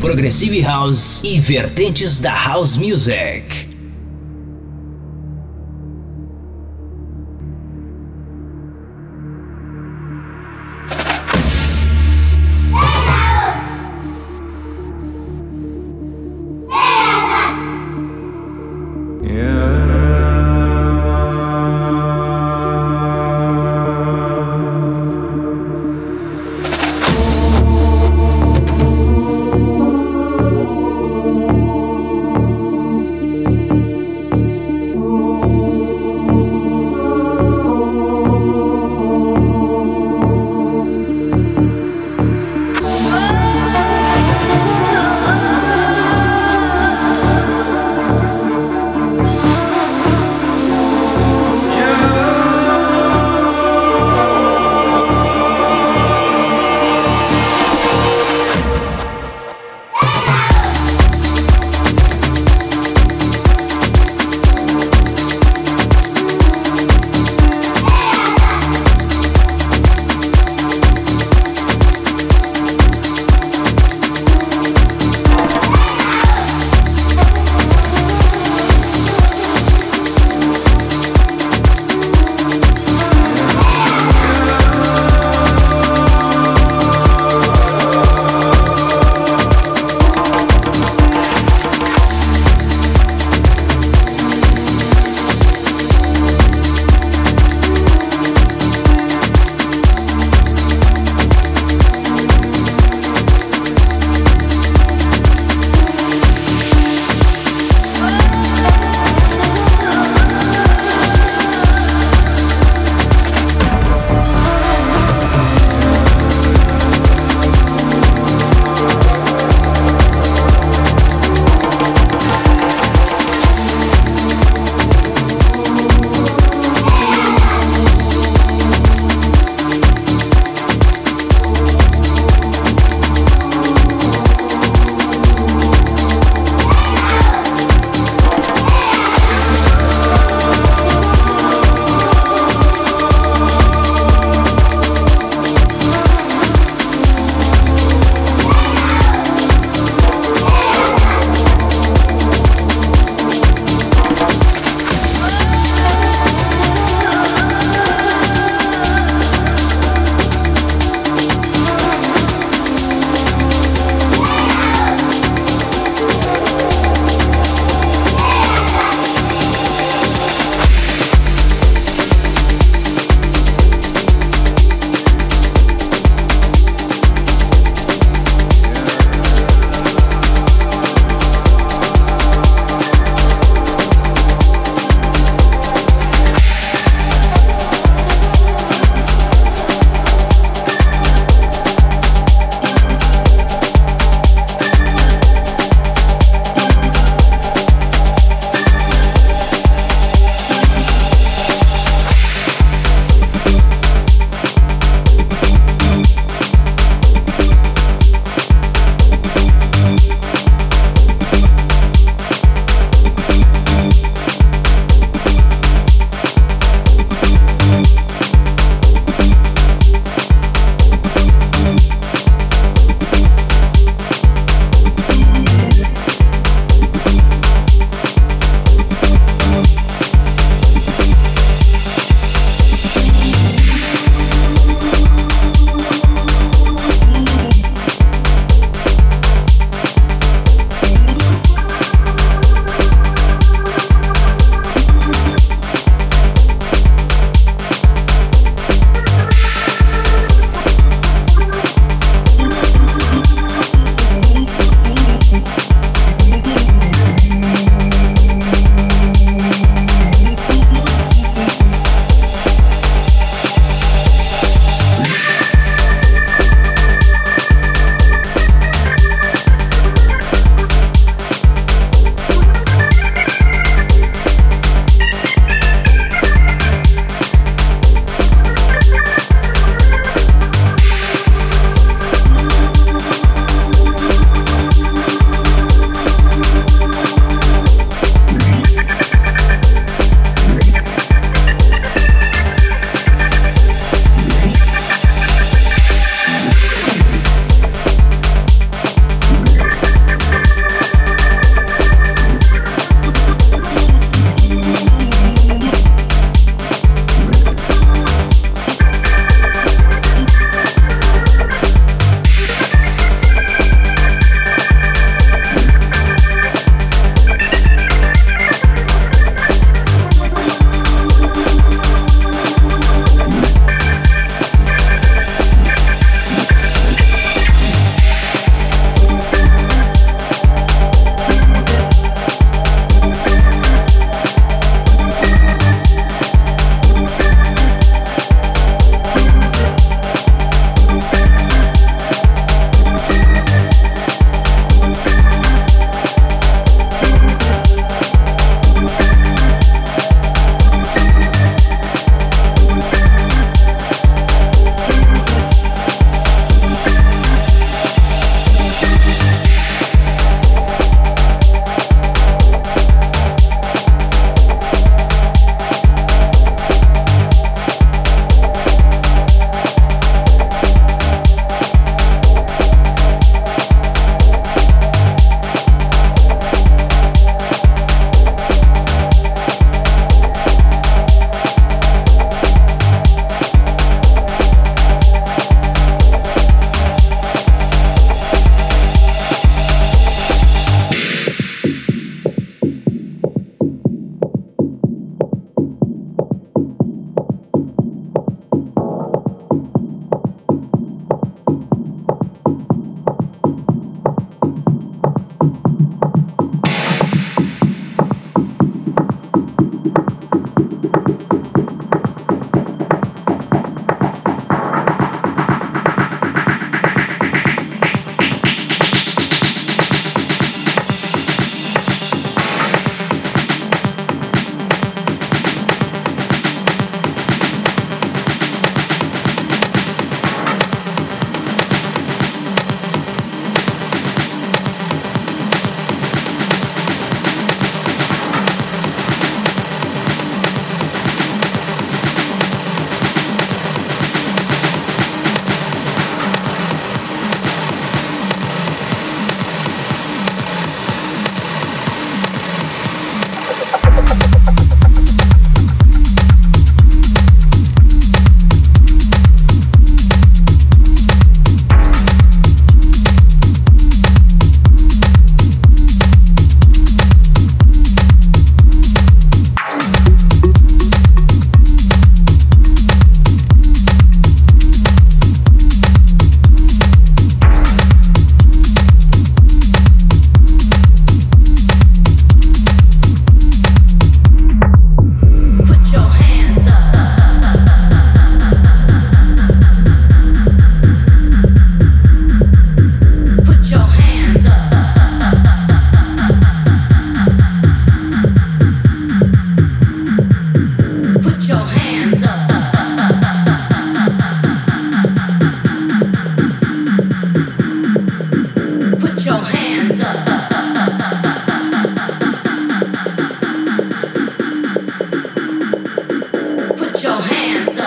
Progressive House e vertentes da House Music. your hands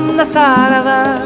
Na Sarava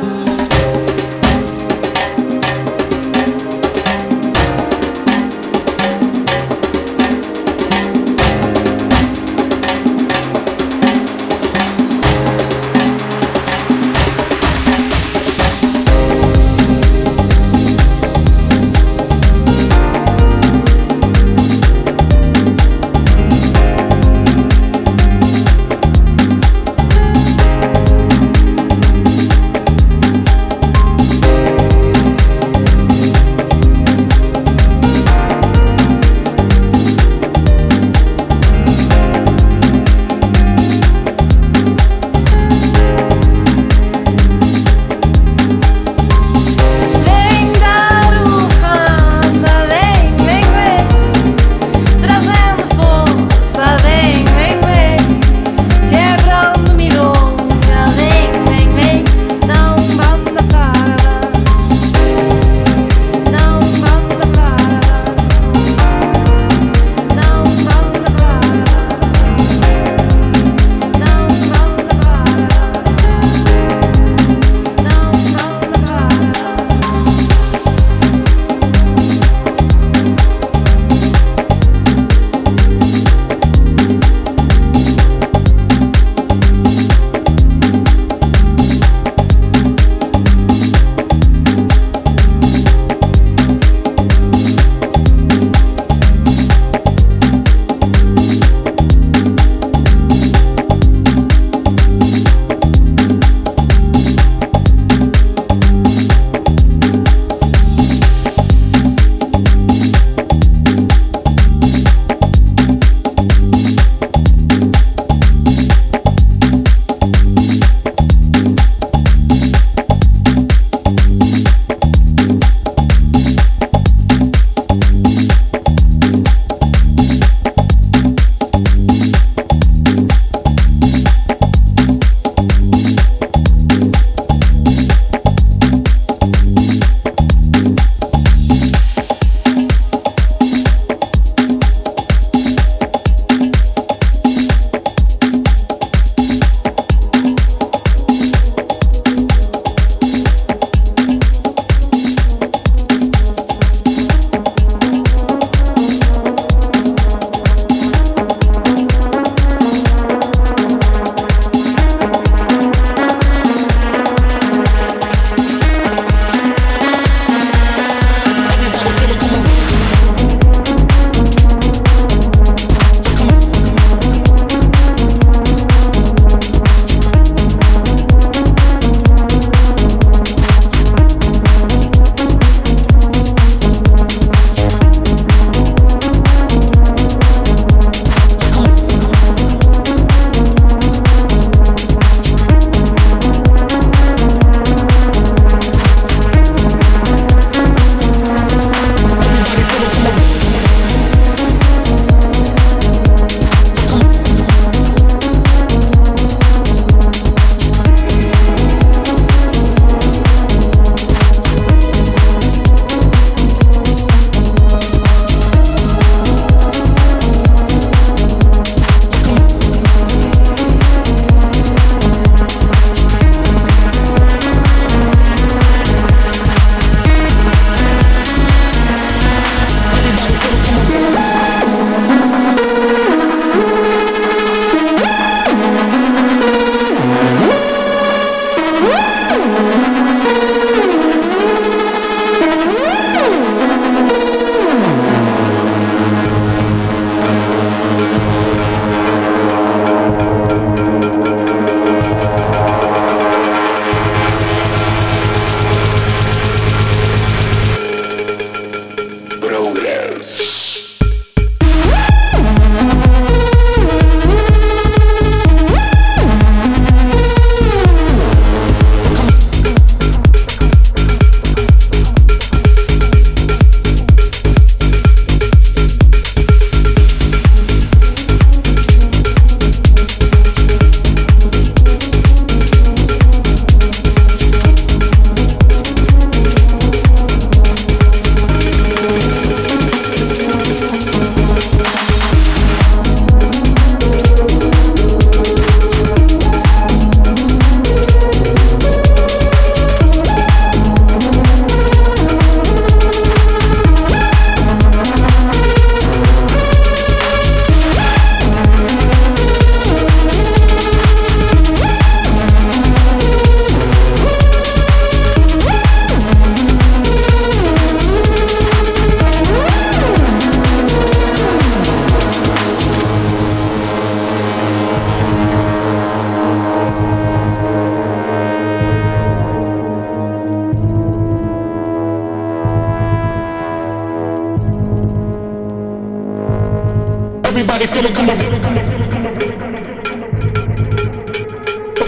Everybody feel it, come on.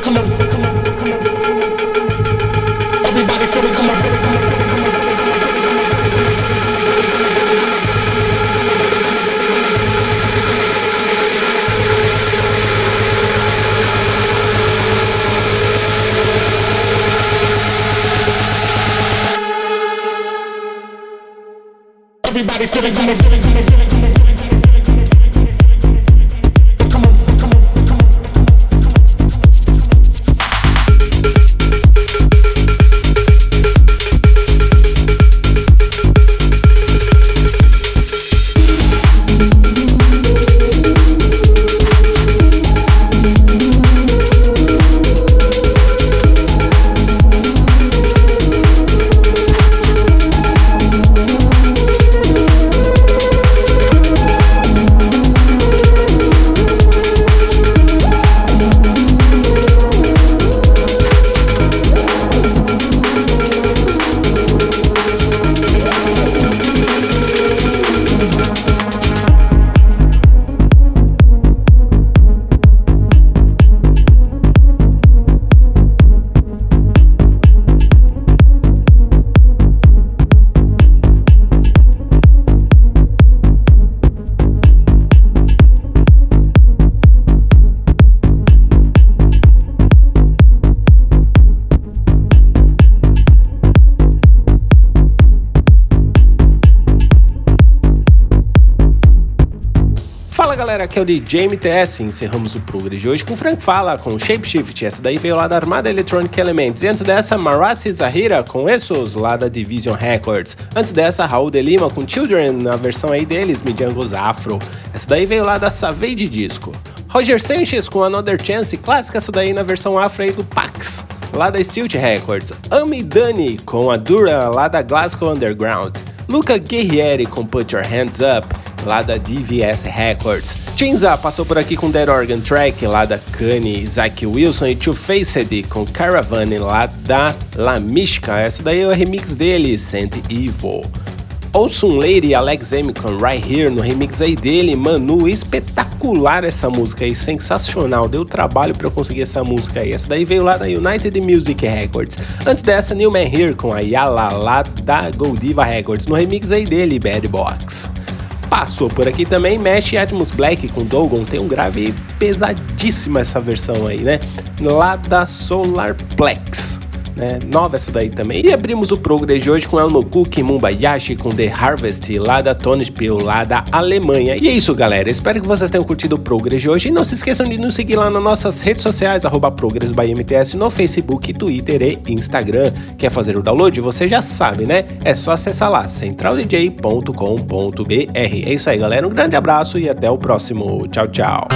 Come on. Everybody feel it, come on. Everybody feel it, come on. Come galera, aqui é o DJ MTS. Encerramos o Progress de hoje com Frank Fala com Shapeshift. Essa daí veio lá da Armada Electronic Elements. E antes dessa, Marassi Zahira com Essos, lá da Division Records. Antes dessa, Raul de Lima com Children, na versão aí deles, Midjangos Afro. Essa daí veio lá da Savage Disco. Roger Sanchez com Another Chance, clássica essa daí na versão afro aí do Pax, lá da Stilt Records. Ami Dani com a Dura, lá da Glasgow Underground. Luca Guerrieri com Put Your Hands Up, lá da DVS Records. Chinza passou por aqui com Dead Organ Track, lá da Kanye, Isaac Wilson e Two Faced com Caravan, lá da La Mishka. Essa daí é o remix dele, Saint Evil. Olson Lady e Alex com Right Here no remix aí dele, Manu, espetacular essa música aí, sensacional, deu trabalho para eu conseguir essa música aí, essa daí veio lá da United Music Records. Antes dessa, New Man Here com a Yala lá da Goldiva Records no remix aí dele, Bad Box. Passou por aqui também Mesh Atmos Black com Dogon, tem um grave pesadíssima essa versão aí, né? Lá da Solarplex. Né? Nova essa daí também. E abrimos o Progress de hoje com El Nokuki Mumbayashi com The Harvest lá da Tony Spiel, lá da Alemanha. E é isso, galera. Espero que vocês tenham curtido o Progress de hoje. E não se esqueçam de nos seguir lá nas nossas redes sociais, arroba Progress by MTS, no Facebook, Twitter e Instagram. Quer fazer o download? Você já sabe, né? É só acessar lá, centraldj.com.br. É isso aí, galera. Um grande abraço e até o próximo. Tchau, tchau.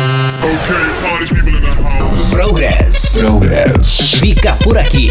Progress. Progress. Fica por aqui.